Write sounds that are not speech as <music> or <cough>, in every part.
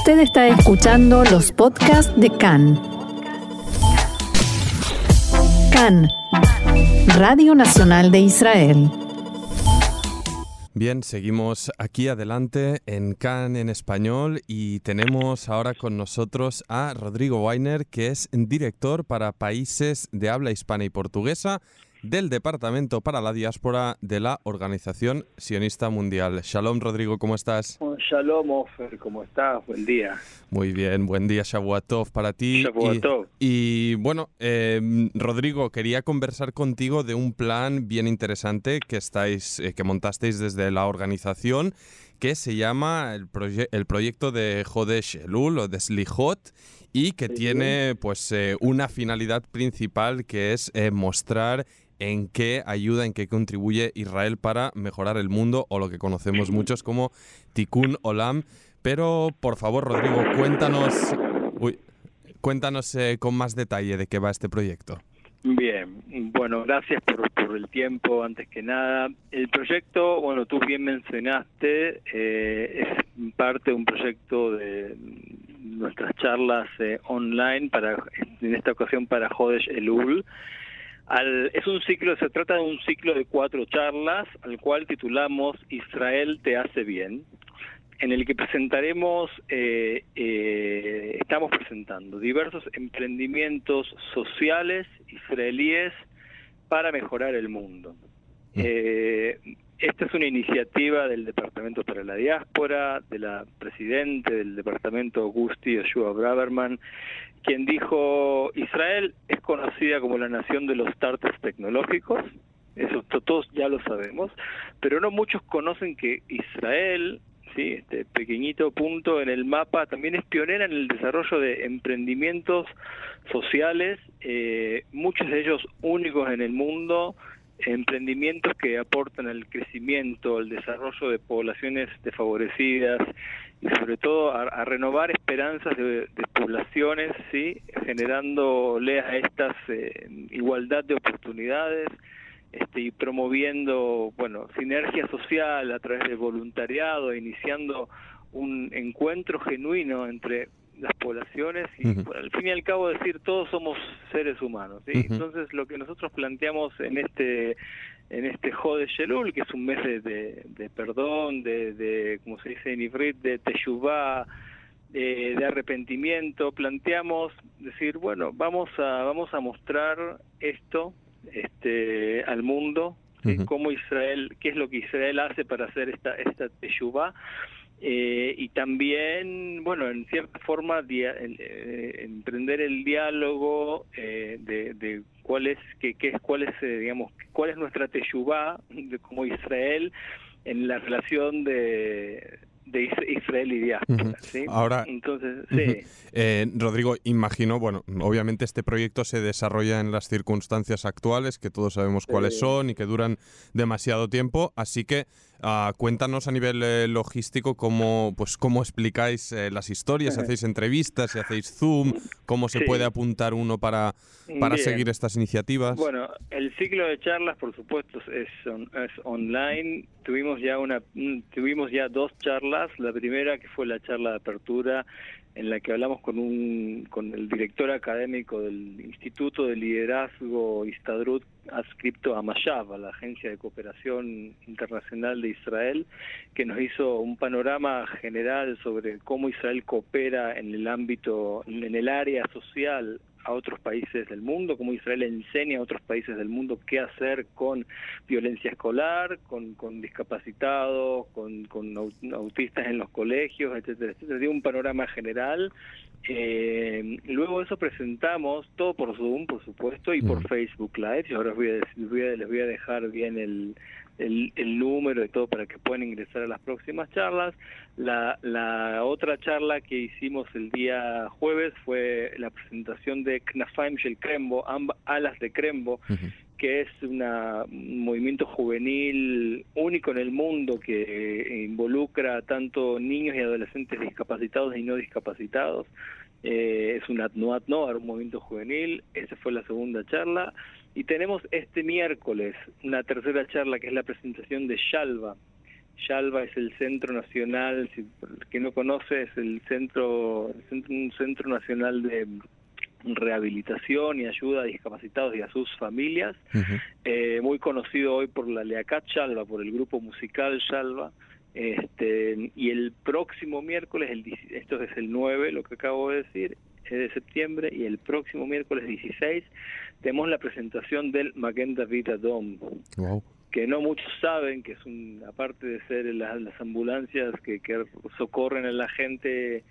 Usted está escuchando los podcasts de CAN. CAN, Radio Nacional de Israel. Bien, seguimos aquí adelante en CAN en español y tenemos ahora con nosotros a Rodrigo Weiner, que es director para países de habla hispana y portuguesa del Departamento para la Diáspora de la Organización Sionista Mundial. Shalom, Rodrigo, ¿cómo estás? Shalom, Ofer, ¿cómo estás? Buen día. Muy bien, buen día, Shabuatov, para ti. Shabuatov. Y, bueno, em, Rodrigo, quería conversar contigo de un plan bien interesante que, estáis, eh, que montasteis desde la organización que se llama el, el proyecto de Jodesh Elul o de Slijot y que tiene pues eh, una finalidad principal que es eh, mostrar en qué ayuda, en qué contribuye Israel para mejorar el mundo o lo que conocemos muchos como Tikkun Olam. Pero por favor, Rodrigo, cuéntanos, cuéntanos eh, con más detalle de qué va este proyecto. Bien, bueno, gracias por, por, el tiempo, antes que nada. El proyecto, bueno, tú bien mencionaste, eh, es parte de un proyecto de nuestras charlas eh, online, para en esta ocasión para Jodesh Elul, es un ciclo, se trata de un ciclo de cuatro charlas, al cual titulamos Israel te hace bien, en el que presentaremos, eh, eh, estamos presentando diversos emprendimientos sociales israelíes para mejorar el mundo. Eh, esta es una iniciativa del Departamento para la Diáspora, de la Presidente del Departamento, Augusti Yoshua Braverman, quien dijo, Israel es conocida como la nación de los startups tecnológicos, eso todos ya lo sabemos, pero no muchos conocen que Israel, sí, este pequeñito punto en el mapa, también es pionera en el desarrollo de emprendimientos sociales, eh, muchos de ellos únicos en el mundo, emprendimientos que aportan al crecimiento, al desarrollo de poblaciones desfavorecidas y sobre todo a, renovar esperanzas de, poblaciones, sí, generándole a estas eh, igualdad de oportunidades este, y promoviendo, bueno, sinergia social a través del voluntariado, iniciando un encuentro genuino entre las poblaciones y al fin y al cabo decir todos somos seres humanos entonces lo que nosotros planteamos en este en este Jode Shelul que es un mes de, de, perdón de, de como se dice en Ifrit de Teshuvah de, de, arrepentimiento planteamos decir bueno vamos a vamos a mostrar esto este al mundo cómo Israel qué es lo que Israel hace para hacer esta esta Teshuvah eh, y también, bueno, en cierta forma, eh, emprender el diálogo eh, de, de, cuál es, qué, qué es, cuál es, digamos, cuál es nuestra teshuvá de, como Israel en la relación de, de Israel y diáspora. ¿sí? Ahora, entonces, sí. eh, Rodrigo, imagino, bueno, obviamente este proyecto se desarrolla en las circunstancias actuales, que todos sabemos cuáles son y que duran demasiado tiempo, así que uh, cuéntanos a nivel eh, logístico cómo, pues, cómo explicáis eh, las historias, si hacéis entrevistas, si hacéis Zoom, cómo se puede apuntar uno para, para seguir estas iniciativas. Bueno, el ciclo de charlas, por supuesto, es, es online. Tuvimos ya una, tuvimos ya dos charlas. La primera que fue la charla de apertura en la que hablamos con un con el director académico del Instituto de Liderazgo Istadrut adscripto a Mayab, a la Agencia de Cooperación Internacional de Israel, que nos hizo un panorama general sobre cómo Israel coopera en el ámbito, en el área social a otros países del mundo, como Israel enseña a otros países del mundo qué hacer con violencia escolar, con, con discapacitados, con, con autistas en los colegios, etcétera, etcétera. Dio un panorama general. Eh, luego de eso presentamos todo por Zoom, por supuesto, y por Facebook Live. Yo ahora voy a, les voy a dejar bien el, el, el, número y todo para que puedan ingresar a las próximas charlas. La, la otra charla que hicimos el día jueves fue la presentación de Knafaim Shel Krembo, Alas de Krembo, que es una, un movimiento juvenil único en el mundo que involucra tanto niños y adolescentes discapacitados y no discapacitados. Eh, es un Atnoat un movimiento juvenil. Esa fue la segunda charla. Y tenemos este miércoles una tercera charla que es la presentación de Shalva. Shalva es el Centro Nacional, si el que no conoce, es el centro, un centro nacional de rehabilitación y ayuda a discapacitados y a sus familias, eh, muy conocido hoy por la Leacat Shalva, por el grupo musical Shalva, este, y el próximo miércoles, el, esto es el 9, lo que acabo de decir, de septiembre, y el próximo miércoles 16 tenemos la presentación del Magenta Vita Dome. que no muchos saben que es un aparte de ser las, ambulancias que, que, socorren a la gente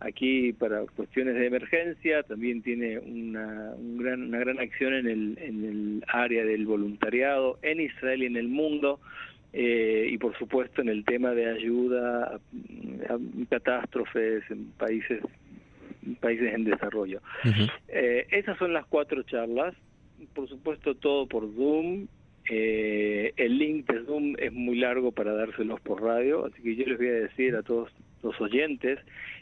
aquí para cuestiones de emergencia también tiene una, gran, una gran acción en el, en el área del voluntariado en Israel y en el mundo eh, y por supuesto en el tema de ayuda a, catástrofes en países países en desarrollo. Eh, esas son las cuatro charlas, por supuesto todo por Zoom. Eh, el link de Zoom es muy largo para dárselos por radio, así que yo les voy a decir a todos los oyentes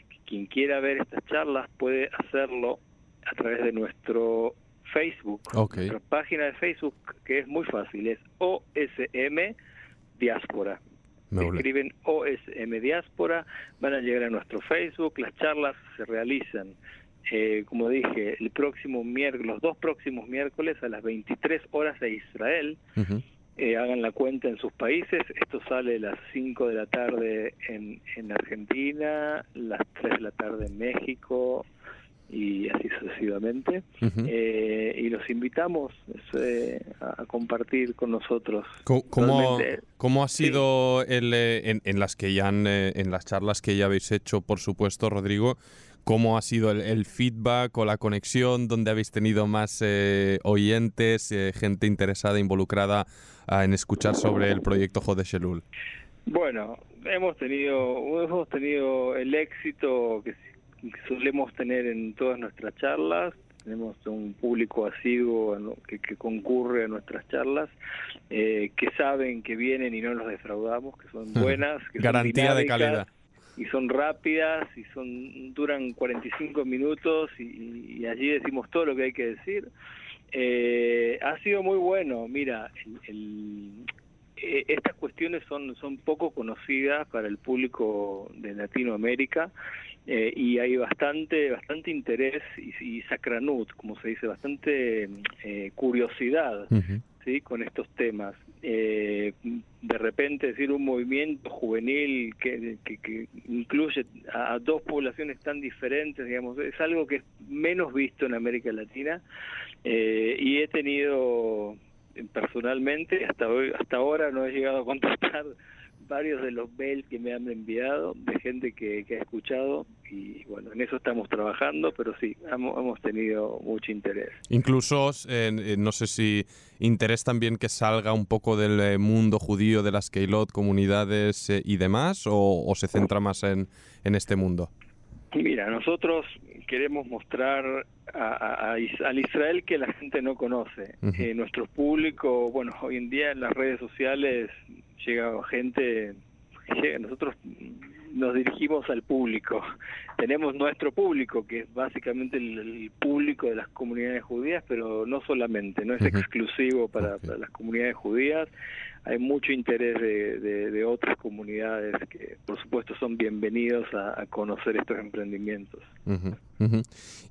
que quien quiera ver estas charlas puede hacerlo a través de nuestro Facebook, nuestra página de Facebook que es muy fácil, es OSM Diáspora. Escriben OSM Diáspora, van a llegar a nuestro Facebook, las charlas se realizan, eh, como dije, el próximo miércoles, los dos próximos miércoles a las 23 horas de Israel. Eh, hagan la cuenta en sus países. Esto sale a las 5 de la tarde en, en Argentina, las 3 de la tarde en México, y así sucesivamente. Eh, y los invitamos eh, a compartir con nosotros. ¿Cómo, cómo ha sido el, eh, en, las que ya en las charlas que ya habéis hecho, por supuesto, Rodrigo? ¿Cómo ha sido el, feedback o la conexión? ¿Dónde habéis tenido más oyentes, gente interesada, involucrada ah, en escuchar sobre el proyecto Jode Shelul? Bueno, hemos tenido, hemos tenido el éxito que solemos tener en todas nuestras charlas. Tenemos un público asiduo que, que concurre a nuestras charlas, eh, que saben que vienen y no los defraudamos, que son buenas, que garantía de calidad y son rápidas y son duran 45 minutos y, allí decimos todo lo que hay que decir. Eh, ha sido muy bueno, mira, eh, estas cuestiones son, son poco conocidas para el público de Latinoamérica eh, y hay bastante bastante interés y, sacranud, como se dice, bastante eh, curiosidad ¿sí? con estos temas. Eh, de repente decir un movimiento juvenil que, que, incluye a, dos poblaciones tan diferentes, digamos, es algo que es menos visto en América Latina y he tenido personalmente hasta hoy hasta ahora no he llegado a contestar varios de los mails que me han enviado de gente que, ha escuchado y bueno, en eso estamos trabajando, pero sí, hemos, tenido mucho interés. Incluso, no sé si interés también que salga un poco del eh, mundo judío, de las Keilot, comunidades eh, y demás, o, se centra más en, en este mundo. Mira, nosotros queremos mostrar a, al Israel que la gente no conoce. Eh, nuestro público, bueno, hoy en día en las redes sociales llega gente, llega, nosotros nos dirigimos al público. Tenemos nuestro público, que es básicamente el, público de las comunidades judías, pero no solamente, no es exclusivo para, las comunidades judías. Hay mucho interés de, otras comunidades que, por supuesto, son bienvenidos a, conocer estos emprendimientos.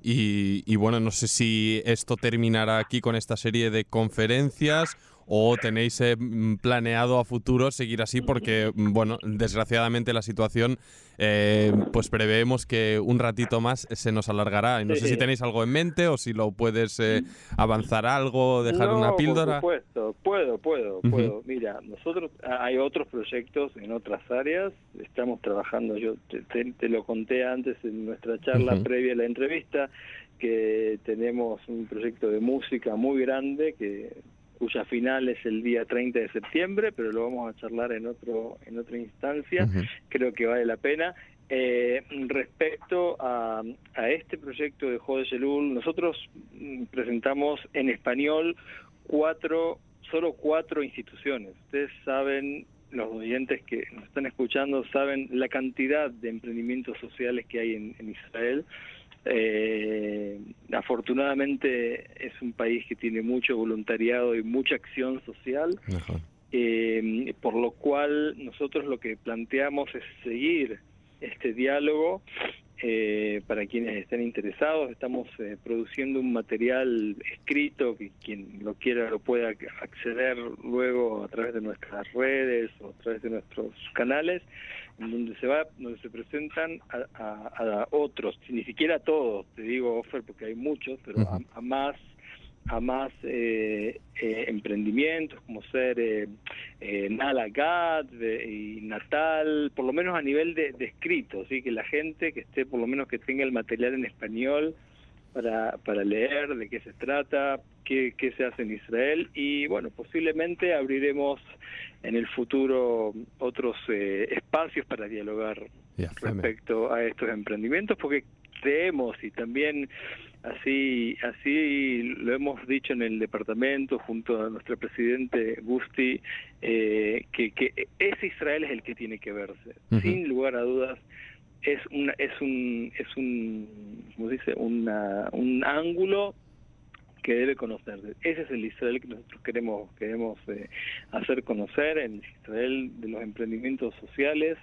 y, y bueno, no sé si esto terminará aquí con esta serie de conferencias o tenéis eh, mm, planeado a futuro seguir así porque, mm, bueno, desgraciadamente la situación, eh, pues preveemos que un ratito más se nos alargará. No sé si tenéis algo en mente o si lo puedes eh, avanzar algo, dejar una píldora. Por supuesto, puedo, puedo, puedo. Mira, nosotros hay otros proyectos en otras áreas, estamos trabajando, yo te, lo conté antes en nuestra charla previa a la entrevista, que tenemos un proyecto de música muy grande que cuya final es el día 30 de septiembre, pero lo vamos a charlar en otro en otra instancia. Creo que vale la pena. Eh, respecto a, a, este proyecto de Jode Shelul, nosotros mm, presentamos en español cuatro, solo cuatro instituciones. Ustedes saben, los oyentes que nos están escuchando saben la cantidad de emprendimientos sociales que hay en, en Israel. Eh, afortunadamente es un país que tiene mucho voluntariado y mucha acción social. eh, por lo cual nosotros lo que planteamos es seguir este diálogo eh, para quienes estén interesados, estamos eh, produciendo un material escrito que quien lo quiera lo pueda acceder luego a través de nuestras redes o a través de nuestros canales, en donde se va, donde se presentan a, otros, ni siquiera a todos, te digo, Offer, porque hay muchos, pero a más a más eh, eh, emprendimientos como ser eh, eh Nalagat y Natal, por lo menos a nivel de, escrito, ¿sí? que la gente que esté, por lo menos que tenga el material en español para, para leer de qué se trata, qué, qué se hace en Israel y bueno, posiblemente abriremos en el futuro otros espacios para dialogar respecto a estos emprendimientos porque creemos y también Así, así lo hemos dicho en el departamento junto a nuestro presidente Gusti, eh, que, que ese Israel es el que tiene que verse, sin lugar a dudas. Es una, es un, es un, ¿cómo dice? Una, un ángulo que debe conocerse. Ese es el Israel que nosotros queremos, queremos eh, hacer conocer, el Israel de los emprendimientos sociales,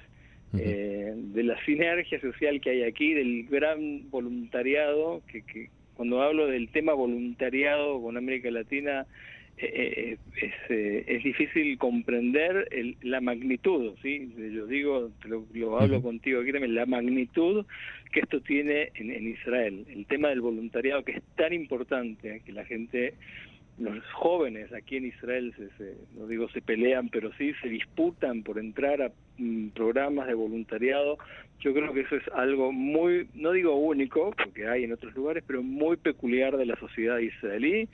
eh, de la sinergia social que hay aquí, del gran voluntariado, que, que cuando hablo del tema voluntariado con América Latina, eh, eh, es, es, difícil comprender la magnitud, ¿sí? Yo digo, lo, hablo contigo, créeme, la magnitud que esto tiene en, en, Israel. El tema del voluntariado que es tan importante, que la gente los jóvenes aquí en Israel, se, no digo se pelean, pero sí se disputan por entrar a mm, programas de voluntariado. Yo creo que eso es algo muy, no digo único, porque hay en otros lugares, pero muy peculiar de la sociedad israelí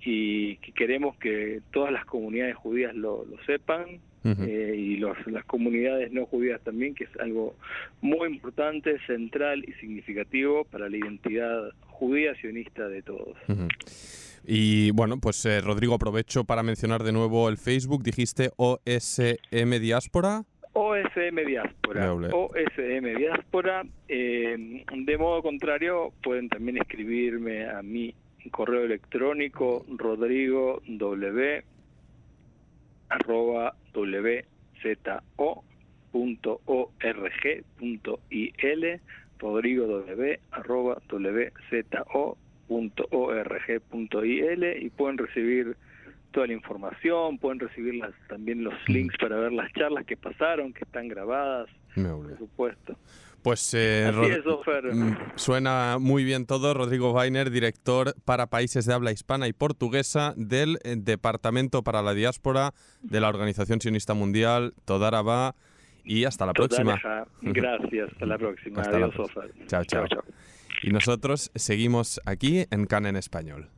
y que queremos que todas las comunidades judías lo, lo sepan eh, y los, las comunidades no judías también, que es algo muy importante, central y significativo para la identidad judía sionista de todos. Y bueno, pues eh, Rodrigo, aprovecho para mencionar de nuevo el Facebook. Dijiste OSM Diáspora. OSM Diáspora. OSM Diáspora. Eh, de modo contrario, pueden también escribirme a mi correo electrónico rodrigo w arroba wzo.org.il rodrigo w arroba wzo .org.il y pueden recibir toda la información, pueden recibir las, también los links para ver las charlas que pasaron, que están grabadas, por supuesto. Pues eh, mm, suena muy bien todo. Rodrigo Weiner, director para países de habla hispana y portuguesa del eh, Departamento para la Diáspora de la Organización Sionista Mundial, Todaraba. Y hasta la próxima. Gracias, hasta la próxima. <laughs> Adiós, chao. chao. chao. Y nosotros seguimos aquí en CAN en Español.